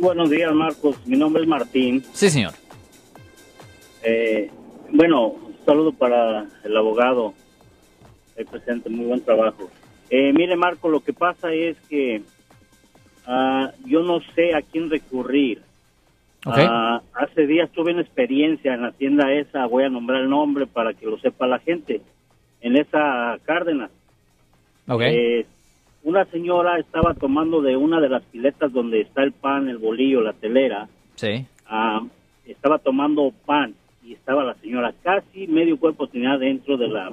Buenos días, Marcos. Mi nombre es Martín. Sí, señor. Eh, bueno, un saludo para el abogado. El presente, muy buen trabajo. Eh, mire, Marco, lo que pasa es que ah, yo no sé a quién recurrir. Ah, hace días tuve una experiencia en la tienda esa, voy a nombrar el nombre para que lo sepa la gente, en esa Cárdenas. Ok. Eh, una señora estaba tomando de una de las piletas donde está el pan, el bolillo, la telera, sí. ah, estaba tomando pan y estaba la señora casi medio cuerpo tenía dentro de la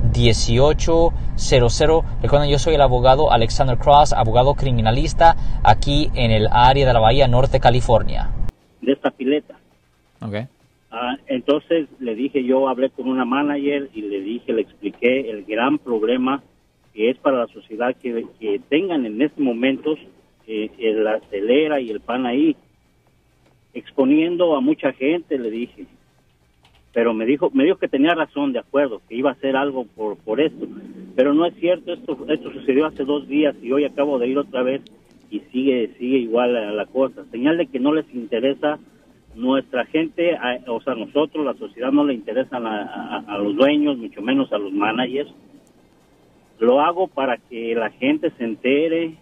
1-800-530-1800. Recuerden, yo soy el abogado Alexander Cross, abogado criminalista aquí en el área de la Bahía Norte, California. de esta pileta. Okay. Ah, entonces le dije, yo hablé con una manager y le dije, le expliqué el gran problema que es para la sociedad que, que tengan en estos momentos eh, la telera y el pan ahí, exponiendo a mucha gente, le dije. Pero me dijo, me dijo que tenía razón, de acuerdo, que iba a hacer algo por, por esto. Pero no es cierto, esto, esto sucedió hace dos días y hoy acabo de ir otra vez y sigue, sigue igual la, cosa. Señal de que no les interesa nuestra gente, a- o sea, nosotros, la sociedad no le interesan a, los dueños, mucho menos a los managers. Lo hago para que la gente se entere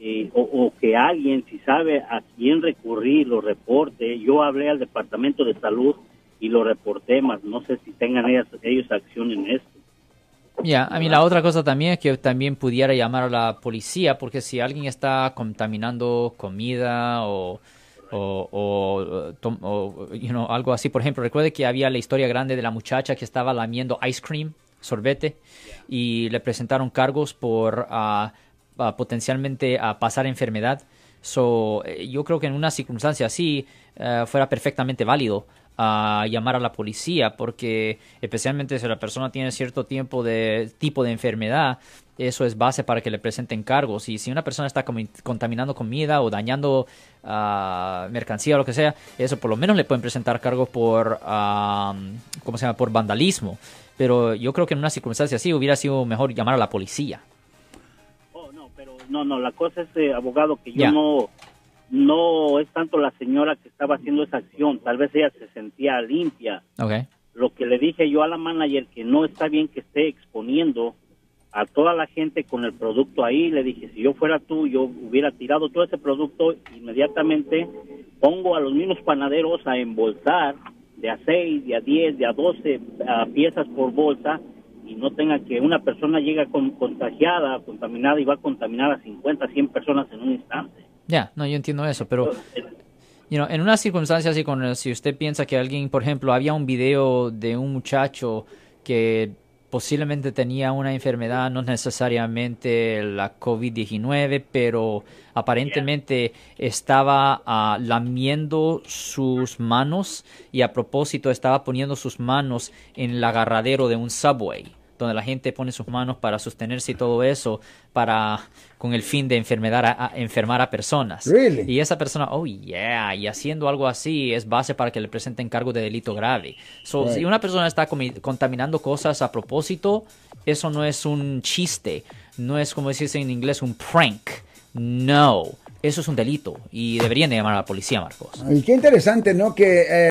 eh, o, o que alguien, si sabe a quién recurrir, lo reporte. Yo hablé al Departamento de Salud y lo reporté, más no sé si tengan ellas, ellos acción en esto. Ya, a mí la otra cosa también es que también pudiera llamar a la policía, porque si alguien está contaminando comida o, o, o, you know, algo así, por ejemplo, recuerde que había la historia grande de la muchacha que estaba lamiendo ice cream, sorbete, y le presentaron cargos por ah, potencialmente pasar enfermedad. So, eh, yo creo que en una circunstancia así eh, fuera perfectamente válido a llamar a la policía porque especialmente si la persona tiene cierto tiempo de tipo de enfermedad eso es base para que le presenten cargos. Y si una persona está contaminando comida o dañando ah, mercancía o lo que sea eso por lo menos le pueden presentar cargos por ah, cómo se llama por vandalismo. Pero yo creo que en una circunstancia así hubiera sido mejor llamar a la policía. Oh, no, pero no, no, la cosa es, eh, abogado, que yo no, no es tanto la señora que estaba haciendo esa acción, tal vez ella se sentía limpia. okay Lo que le dije yo a la manager que no está bien que esté exponiendo a toda la gente con el producto ahí, le dije, si yo fuera tú, yo hubiera tirado todo ese producto, inmediatamente pongo a los mismos panaderos a embolsar de a 6, de a 10, de a 12 ah, piezas por bolsa y no tenga que una persona llega con, contagiada, contaminada y va a contaminar a 50, 100 personas en un instante. Ya no yo entiendo eso pero You en una circunstancia así, con, si usted piensa que alguien, por ejemplo, había un video de un muchacho que posiblemente tenía una enfermedad, no necesariamente la COVID-19, pero aparentemente estaba ah, lamiendo sus manos y a propósito estaba poniendo sus manos en el agarradero de un subway donde la gente pone sus manos para sostenerse y todo eso para con el fin de enfermedad a, a- enfermar a personas. Really? Y esa persona, oh yeah, y haciendo algo así es base para que le presenten cargo de delito grave. So, Right. Si una persona está contaminando cosas a propósito, eso no es un chiste, no es como decirse en inglés un prank. No, eso es un delito y deberían de llamar a la policía, Marcos. Y qué interesante, ¿no? Que eh,